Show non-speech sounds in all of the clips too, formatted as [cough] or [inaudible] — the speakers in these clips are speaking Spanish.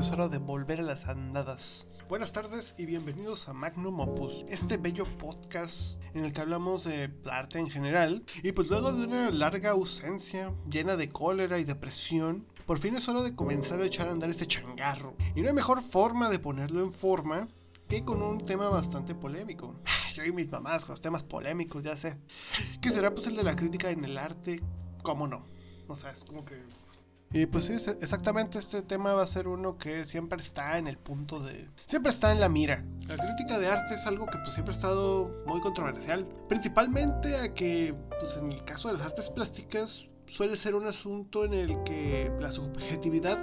es hora de volver a las andadas. Buenas tardes y bienvenidos a Magnum Opus, este bello podcast en el que hablamos de arte en general. Y pues luego de una larga ausencia, llena de cólera y depresión, por fin es hora de comenzar a echar a andar este changarro. Y no hay mejor forma de ponerlo en forma que con un tema bastante polémico. Yo y mis mamás con los temas polémicos, ya sé. ¿Qué será pues el de la crítica en el arte? ¿Cómo no? O sea, es como que y pues sí, exactamente este tema va a ser uno que siempre está en el punto de... Siempre está en la mira. La crítica de arte es algo que pues siempre ha estado muy controversial. Principalmente a que, pues en el caso de las artes plásticas, suele ser un asunto en el que la subjetividad,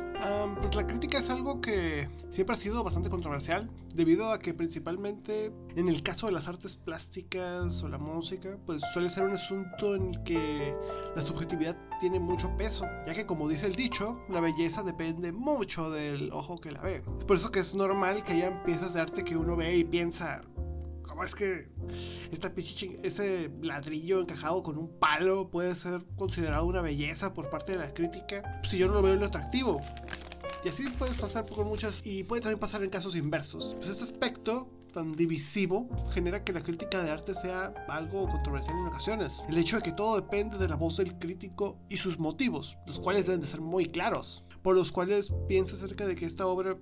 pues la crítica es algo que siempre ha sido bastante controversial, debido a que principalmente en el caso de las artes plásticas o la música, pues suele ser un asunto en el que la subjetividad tiene mucho peso, ya que como dice el dicho, la belleza depende mucho del ojo que la ve. Es por eso que es normal que haya piezas de arte que uno ve y piensa, es que esta ese ladrillo encajado con un palo puede ser considerado una belleza por parte de la crítica si yo no lo veo lo atractivo. Y así puedes pasar con muchas, y puede también pasar en casos inversos. Pues este aspecto tan divisivo genera que la crítica de arte sea algo controversial en ocasiones. El hecho de que todo depende de la voz del crítico y sus motivos, los cuales deben de ser muy claros, por los cuales piensa acerca de que esta obra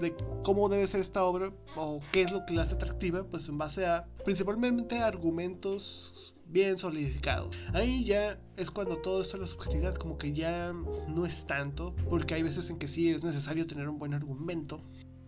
de cómo debe ser esta obra o qué es lo que la hace atractiva, pues en base a principalmente argumentos bien solidificados. Ahí ya es cuando todo esto de la subjetividad como que ya no es tanto, porque hay veces en que sí es necesario tener un buen argumento.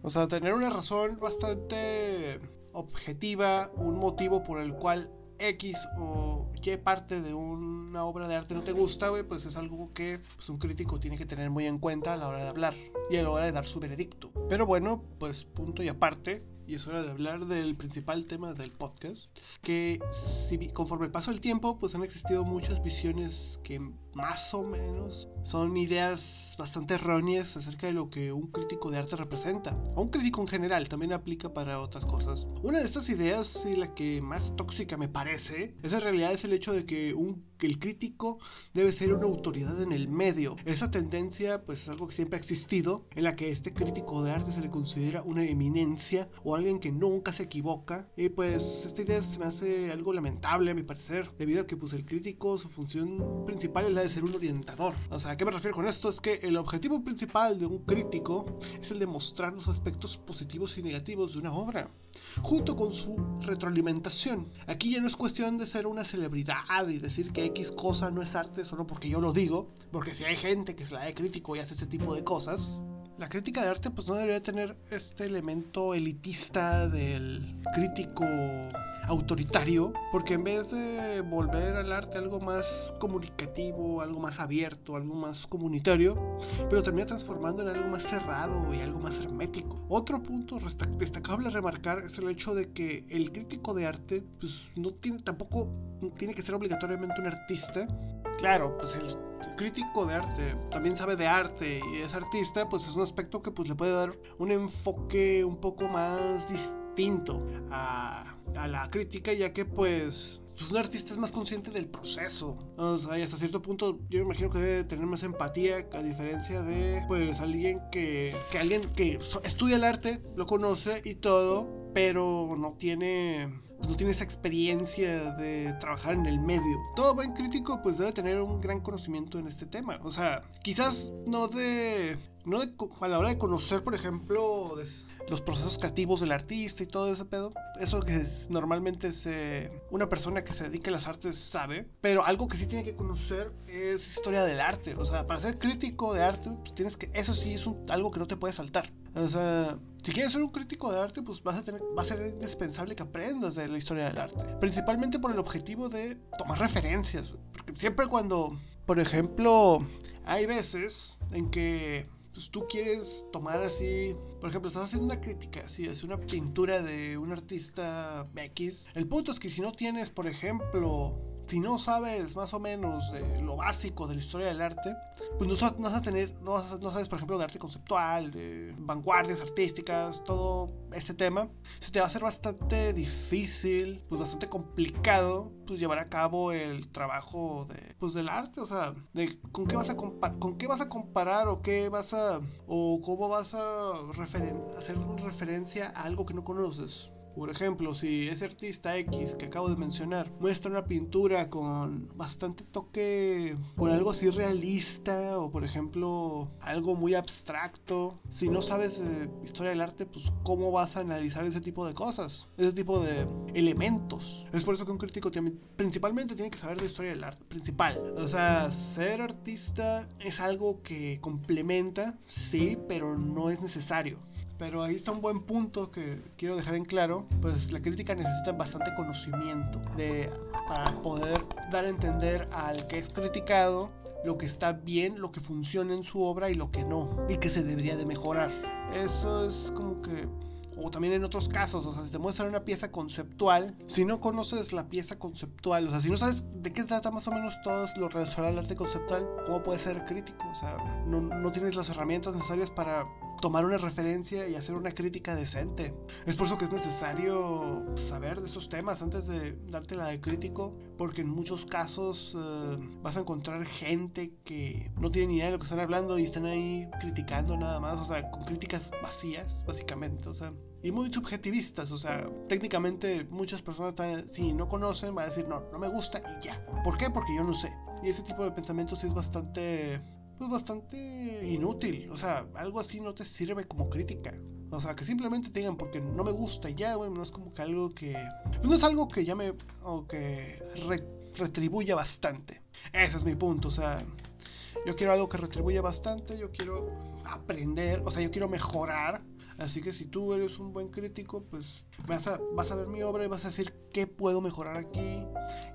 O sea, tener una razón bastante objetiva, un motivo por el cual X o Y parte de una obra de arte no te gusta, pues es algo que pues, un crítico tiene que tener muy en cuenta a la hora de hablar y a la hora de dar su veredicto. Pero bueno, pues punto y aparte, y es hora de hablar del principal tema del podcast, que si, conforme el tiempo, pues han existido muchas visiones que más o menos son ideas bastante erróneas acerca de lo que un crítico de arte representa. O un crítico en general, también aplica para otras cosas. Una de estas ideas, y la que más tóxica me parece, es en realidad es el hecho de que un el crítico debe ser una autoridad en el medio. Esa tendencia pues es algo que siempre ha existido, en la que este crítico de arte se le considera una eminencia o alguien que nunca se equivoca. Y pues esta idea se me hace algo lamentable a mi parecer, debido a que pues el crítico su función principal es la de ser un orientador. O sea, ¿a qué me refiero con esto? Es que el objetivo principal de un crítico es el de mostrar los aspectos positivos y negativos de una obra junto con su retroalimentación. Aquí ya no es cuestión de ser una celebridad y decir que X cosa no es arte solo porque yo lo digo, porque si hay gente que se la de crítico y hace ese tipo de cosas, la crítica de arte pues no debería tener este elemento elitista del crítico autoritario, porque en vez de volver al arte algo más comunicativo, algo más abierto, algo más comunitario, pero termina transformando en algo más cerrado y algo más hermético. Otro punto destacable a remarcar es el hecho de que el crítico de arte pues no tiene tampoco tiene que ser obligatoriamente un artista. Claro, pues el crítico de arte también sabe de arte y es artista, pues es un aspecto que pues le puede dar un enfoque un poco más distinto a, a la crítica, ya que pues pues un artista es más consciente del proceso. O sea, y hasta cierto punto yo me imagino que debe tener más empatía a diferencia de pues alguien que, que alguien que estudia el arte, lo conoce y todo, pero no tiene no tiene esa experiencia de trabajar en el medio. Todo buen crítico pues debe tener un gran conocimiento en este tema. O sea, quizás no de... No de, a la hora de conocer, por ejemplo, los procesos creativos del artista y todo ese pedo. Eso que normalmente se, una persona que se dedica a las artes sabe. Pero algo que sí tiene que conocer es historia del arte. O sea, para ser crítico de arte, pues tienes que... Eso sí es algo que no te puede saltar. O sea, si quieres ser un crítico de arte, pues vas a tener, va a ser indispensable que aprendas de la historia del arte. Principalmente por el objetivo de tomar referencias. Porque siempre cuando, por ejemplo, hay veces en que pues, tú quieres tomar así, por ejemplo, estás haciendo una crítica, así, hace una pintura de un artista X. El punto es que si no tienes, por ejemplo, si no sabes más o menos de lo básico de la historia del arte, pues no, vas a tener, no, sabes, por ejemplo, de arte conceptual, de vanguardias artísticas, todo este tema, se te va a hacer bastante difícil, pues bastante complicado, pues llevar a cabo el trabajo de, pues del arte, o sea, de con qué vas a con qué vas a comparar o qué vas a o cómo vas a hacer referencia a algo que no conoces. Por ejemplo, si ese artista X que acabo de mencionar muestra una pintura con bastante toque, con algo así realista o por ejemplo algo muy abstracto, si no sabes historia del arte, pues cómo vas a analizar ese tipo de cosas, ese tipo de elementos. Es por eso que un crítico principalmente tiene que saber de historia del arte, principal. O sea, ser artista es algo que complementa, sí, pero no es necesario. Pero ahí está un buen punto que quiero dejar en claro. Pues la crítica necesita bastante conocimiento de, para poder dar a entender al que es criticado lo que está bien, lo que funciona en su obra y lo que no, y que se debería de mejorar. Eso es como que o también en otros casos, o sea, si te muestran una pieza conceptual, si no conoces la pieza conceptual, o sea, si no sabes de qué trata más o menos todo lo relacionado al arte conceptual, ¿cómo puedes ser crítico? O sea, no, no tienes las herramientas necesarias para tomar una referencia y hacer una crítica decente. Es por eso que es necesario saber de esos temas antes de darte la de crítico, porque en muchos casos eh, vas a encontrar gente que no tiene ni idea de lo que están hablando y están ahí criticando nada más, o sea, con críticas vacías, básicamente, o sea, y muy subjetivistas, o sea, técnicamente muchas personas están, si no conocen, van a decir, no, no me gusta y ya. ¿Por qué? Porque yo no sé. Y ese tipo de pensamientos es bastante pues bastante inútil. O sea, algo así no te sirve como crítica. O sea, que simplemente te digan porque no me gusta y ya, güey, no es como que algo que... Pues no es algo que llame o que retribuya bastante. Ese es mi punto, o sea, yo quiero algo que retribuya bastante, yo quiero aprender, o sea, yo quiero mejorar Así que si tú eres un buen crítico, pues vas a, ver mi obra y vas a decir qué puedo mejorar aquí,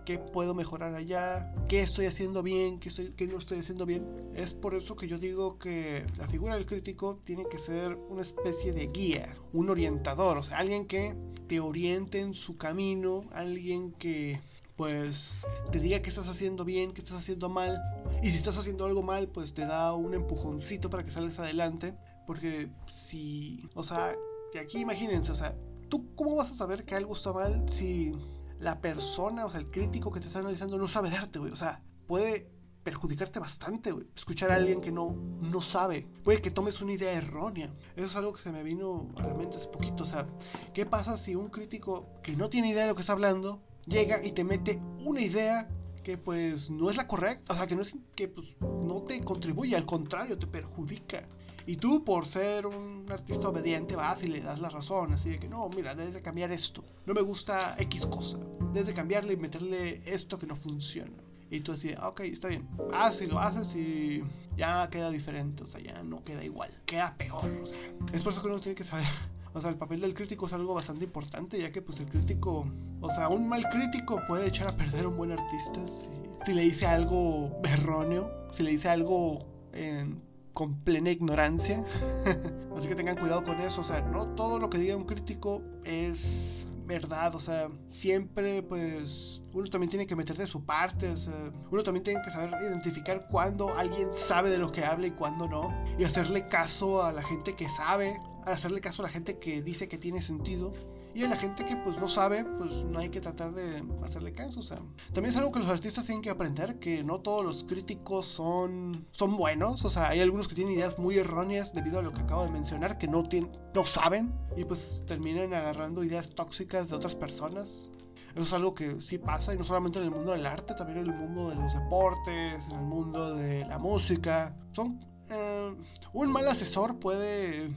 qué puedo mejorar allá, qué estoy haciendo bien, qué, estoy, qué no estoy haciendo bien. Es por eso que yo digo que la figura del crítico tiene que ser una especie de guía, un orientador, o sea, alguien que te oriente en su camino, alguien que pues te diga que estás haciendo bien, que estás haciendo mal. Y si estás haciendo algo mal, pues te da un empujoncito para que salgas adelante. Porque si, o sea, de aquí imagínense, o sea, ¿tú cómo vas a saber que algo está mal si la persona, o sea, el crítico que te está analizando no sabe darte, güey? O sea, puede perjudicarte bastante, güey. Escuchar a alguien que no, no sabe. Puede que tomes una idea errónea. Eso es algo que se me vino a la mente hace poquito. O sea, ¿qué pasa si un crítico que no tiene idea de lo que está hablando llega y te mete una idea que pues no es la correcta? O sea, que no es que pues no te contribuye, al contrario, te perjudica. Y tú, por ser un artista obediente, vas y le das la razón. Así de que no, mira, debes de cambiar esto. No me gusta X cosa. Debes de cambiarle y meterle esto que no funciona. Y tú ah, ok, está bien. Haz y lo haces y ya queda diferente. O sea, ya no queda igual. Queda peor. O sea, es por eso que uno tiene que saber. [laughs] O sea, el papel del crítico es algo bastante importante, ya que pues el crítico, o sea, un mal crítico puede echar a perder a un buen artista si, si le dice algo erróneo, si le dice algo en con plena ignorancia. [laughs] Así que tengan cuidado con eso. O sea, no todo lo que diga un crítico es verdad. O sea, siempre pues uno también tiene que meter de su parte. O sea, uno también tiene que saber identificar cuándo alguien sabe de lo que habla y cuándo no. Y hacerle caso a la gente que sabe. Hacerle caso a la gente que dice que tiene sentido y a la gente que pues no sabe, pues no hay que tratar de hacerle caso. O sea, también es algo que los artistas tienen que aprender, que no todos los críticos son, son buenos. O sea, hay algunos que tienen ideas muy erróneas debido a lo que acabo de mencionar, que no, tienen, no saben y pues terminan agarrando ideas tóxicas de otras personas. Eso es algo que sí pasa, y no solamente en el mundo del arte, también en el mundo de los deportes, en el mundo de la música. Son, eh, un mal asesor puede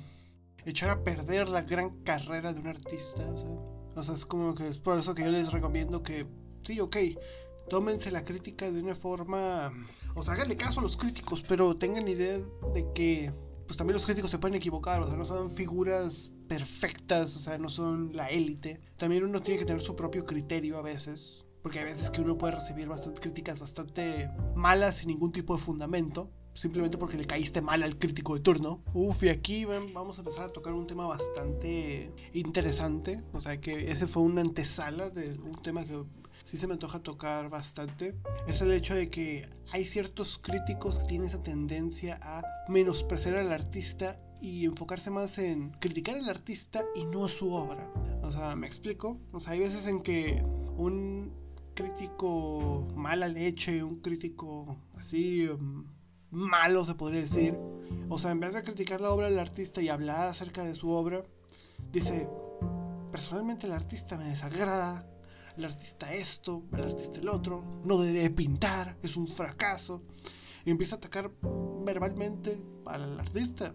echar a perder la gran carrera de un artista. O sea, o sea, es como que es por eso que yo les recomiendo que, sí, ok, tómense la crítica de una forma, o sea, háganle caso a los críticos, pero tengan idea de que, pues también los críticos se pueden equivocar, o sea, no son figuras perfectas, o sea, no son la élite. También uno tiene que tener su propio criterio a veces. Porque hay veces que uno puede recibir bastante críticas bastante malas sin ningún tipo de fundamento simplemente porque le caíste mal al crítico de turno. Uf, y aquí vamos a empezar a tocar un tema bastante interesante. O sea, que ese fue una antesala de un tema que sí se me antoja tocar bastante es el hecho de que hay ciertos críticos que tienen esa tendencia a menospreciar al artista y enfocarse más en criticar al artista y no su obra. O sea, me explico. O sea, hay veces en que un crítico mala leche, un crítico así um, malo se podría decir. O sea, en vez de criticar la obra del artista y hablar acerca de su obra, dice, personalmente el artista me desagrada, el artista esto, el artista el otro, no debería pintar, es un fracaso. Y empieza a atacar verbalmente al artista.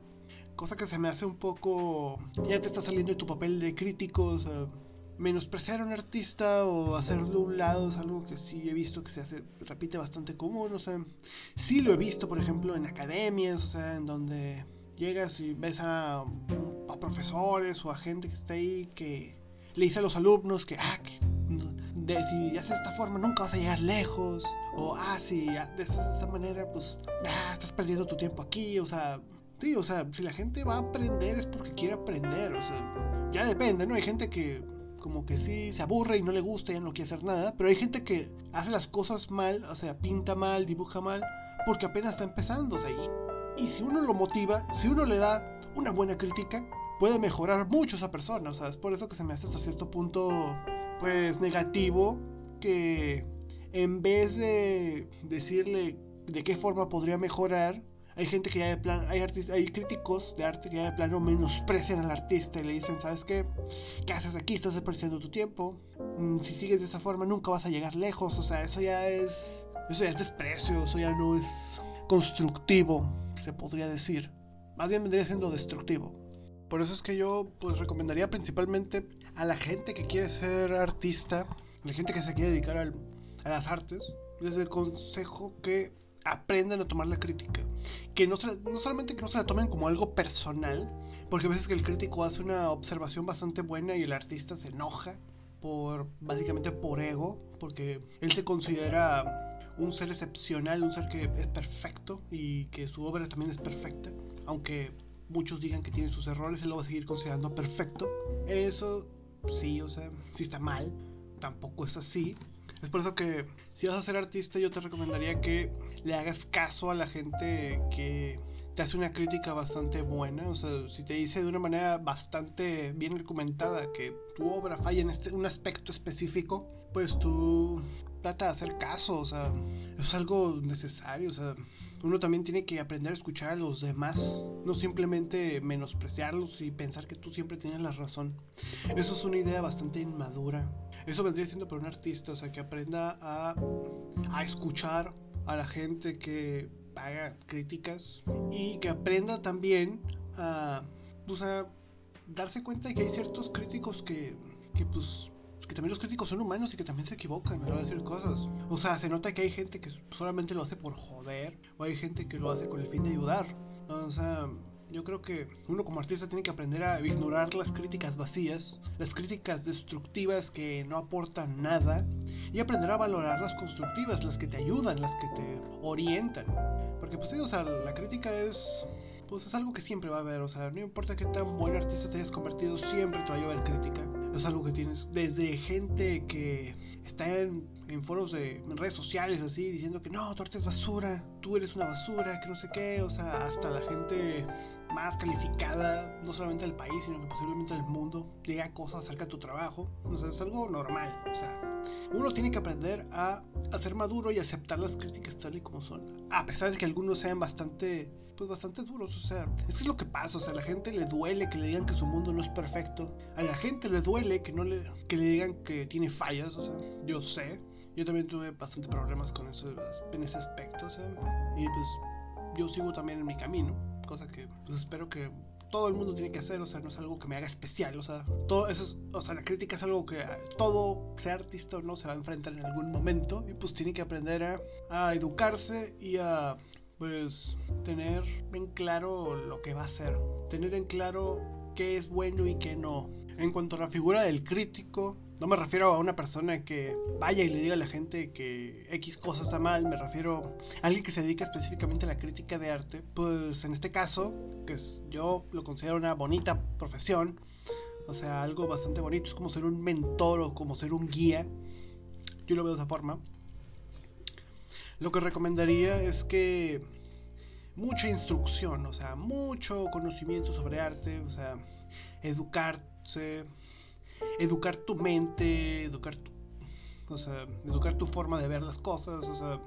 Cosa que se me hace un poco... Ya te está saliendo de tu papel de crítico, o sea, menospreciar a un artista o hacerlo de un lado es algo que sí he visto que se hace, repite bastante común, o sea, sí lo he visto, por ejemplo, en academias, o sea, en donde llegas y ves a, a profesores o a gente que está ahí que le dice a los alumnos que, ah, que si haces de esta forma nunca vas a llegar lejos, o, ah, si de esa manera, pues, ah, estás perdiendo tu tiempo aquí, o sea, sí, o sea, si la gente va a aprender es porque quiere aprender, o sea, ya depende, ¿no? Hay gente que como que sí se aburre y no le gusta y no quiere hacer nada, pero hay gente que hace las cosas mal, o sea, pinta mal, dibuja mal, porque apenas está empezando, o sea, y, y si uno lo motiva, si uno le da una buena crítica, puede mejorar mucho esa persona, o sea, es por eso que se me hace hasta cierto punto, pues, negativo, que en vez de decirle de qué forma podría mejorar, hay gente que ya de plan, hay hay críticos de arte que ya de plano menosprecian al artista y le dicen, ¿sabes qué? ¿Qué haces aquí? Estás desperdiciando tu tiempo. Mm, si sigues de esa forma nunca vas a llegar lejos. O sea, eso ya es, eso ya es desprecio, eso ya no es constructivo, se podría decir. Más bien vendría siendo destructivo. Por eso es que yo pues recomendaría principalmente a la gente que quiere ser artista, a la gente que se quiere dedicar al, a las artes, les el consejo que aprendan a tomar la crítica. Que no, no solamente que no se la tomen como algo personal, porque a veces que el crítico hace una observación bastante buena y el artista se enoja por básicamente por ego, porque él se considera un ser excepcional, un ser que es perfecto y que su obra también es perfecta, aunque muchos digan que tiene sus errores, él lo va a seguir considerando perfecto. Eso sí, o sea, si está mal, tampoco es así. Es por eso que si vas a ser artista yo te recomendaría que le hagas caso a la gente que te hace una crítica bastante buena. O sea, si te dice de una manera bastante bien argumentada que tu obra falla en este, un aspecto específico, pues tú trata de hacer caso. O sea, es algo necesario. O sea, uno también tiene que aprender a escuchar a los demás, no simplemente menospreciarlos y pensar que tú siempre tienes la razón. Eso es una idea bastante inmadura. Eso vendría siendo para un artista, o sea, que aprenda a, a escuchar a la gente que haga críticas y que aprenda también a, pues, a darse cuenta de que hay ciertos críticos que, que pues que también los críticos son humanos y que también se equivocan a decir cosas. O sea, se nota que hay gente que solamente lo hace por joder o hay gente que lo hace con el fin de ayudar. O sea, yo creo que uno como artista tiene que aprender a ignorar las críticas vacías, las críticas destructivas que no aportan nada y aprender a valorar las constructivas, las que te ayudan, las que te orientan. Porque pues sí, o sea, la crítica es pues es algo que siempre va a haber, o sea, no importa qué tan buen artista te hayas convertido, siempre te va a llevar crítica. Es algo que tienes desde gente que está en, en foros de redes sociales así diciendo que no, tu arte es basura, tú eres una basura, que no sé qué, o sea, hasta la gente más calificada, no solamente del país, sino que posiblemente del mundo, diga cosas acerca de tu trabajo. O sea, es algo normal. O sea, uno tiene que aprender a, a ser maduro y aceptar las críticas tal y como son. A pesar de que algunos sean bastante, pues bastante duros. O sea, eso es lo que pasa. O sea, a la gente le duele que le digan que su mundo no es perfecto. A la gente le duele que, no le, que le digan que tiene fallas. O sea, yo sé. Yo también tuve bastante problemas con eso en ese aspecto. O sea, y pues yo sigo también en mi camino cosa que pues espero que todo el mundo tiene que hacer, o sea, no es algo que me haga especial, o sea, todo eso es, o sea, la crítica es algo que todo, sea artista o no, se va a enfrentar en algún momento y pues tiene que aprender a, educarse y a, pues, tener en claro lo que va a hacer, tener en claro qué es bueno y qué no. En cuanto a la figura del crítico, no me refiero a una persona que vaya y le diga a la gente que X cosa está mal, me refiero a alguien que se dedica específicamente a la crítica de arte. Pues en este caso, que yo lo considero una bonita profesión, o sea, algo bastante bonito, es como ser un mentor o como ser un guía. yo lo veo de esa forma. Lo que recomendaría es que mucha instrucción, o sea, mucho conocimiento sobre arte, o sea, educarse, educar tu mente, educar tu, o sea, educar tu forma de ver las cosas, o sea,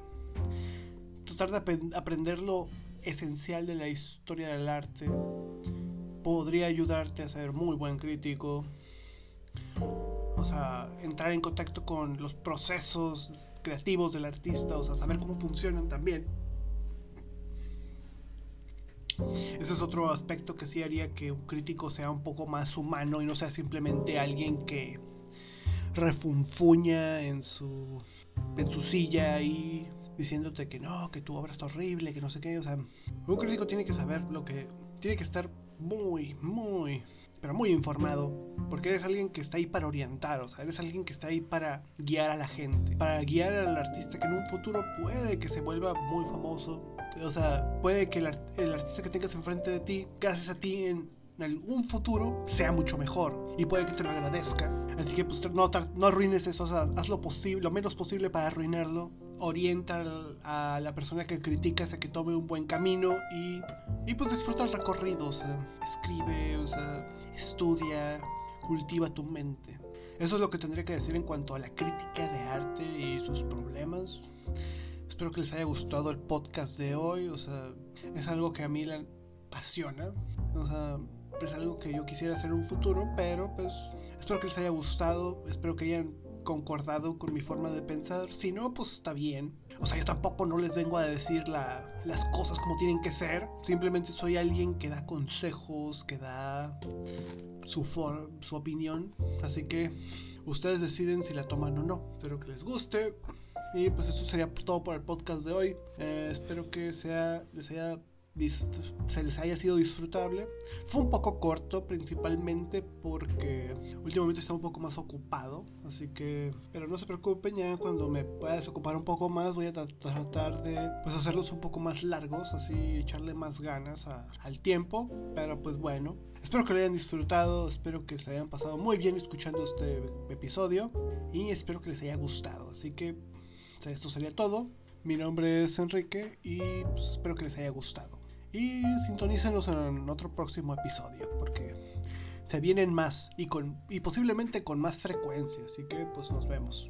tratar de aprender lo esencial de la historia del arte podría ayudarte a ser muy buen crítico. O sea, entrar en contacto con los procesos creativos del artista, o sea, saber cómo funcionan también. Ese es otro aspecto que sí haría que un crítico sea un poco más humano y no sea simplemente alguien que refunfuña en su, en su silla y diciéndote que no, que tu obra está horrible, que no sé qué. O sea, un crítico tiene que saber lo que. Tiene que estar muy, muy, pero muy informado. Porque eres alguien que está ahí para orientar, o sea, eres alguien que está ahí para guiar a la gente, para guiar al artista que en un futuro puede que se vuelva muy famoso. O sea, puede que el, artista que tengas enfrente de ti, gracias a ti en, algún futuro, sea mucho mejor. Y puede que te lo agradezca. Así que pues no, no arruines eso, o sea, haz lo posible, lo menos posible para arruinarlo orienta a la persona que criticas a que tome un buen camino y, y pues disfruta el recorrido, o sea, escribe, o sea, estudia, cultiva tu mente. Eso es lo que tendría que decir en cuanto a la crítica de arte y sus problemas. Espero que les haya gustado el podcast de hoy, o sea, es algo que a mí me apasiona, o sea, es algo que yo quisiera hacer en un futuro, pero pues espero que les haya gustado, espero que hayan concordado con mi forma de pensar. Si no, pues está bien. O sea, yo tampoco no les vengo a decir las cosas como tienen que ser. Simplemente soy alguien que da consejos, que da su, su opinión. Así que ustedes deciden si la toman o no. Espero que les guste. Y pues eso sería todo por el podcast de hoy. Eh, espero que sea, les haya se les haya sido disfrutable. Fue un poco corto, principalmente porque últimamente está un poco más ocupado. Así que, pero no se preocupen, ya cuando me pueda desocupar un poco más, voy a tratar de pues, hacerlos un poco más largos, así echarle más ganas al tiempo. Pero pues bueno, espero que lo hayan disfrutado, espero que se hayan pasado muy bien escuchando este episodio y espero que les haya gustado. Así que, esto sería todo. Mi nombre es Enrique y pues, espero que les haya gustado. Y sintonícenos en otro próximo episodio, porque se vienen más y, con, y posiblemente con más frecuencia. Así que pues nos vemos.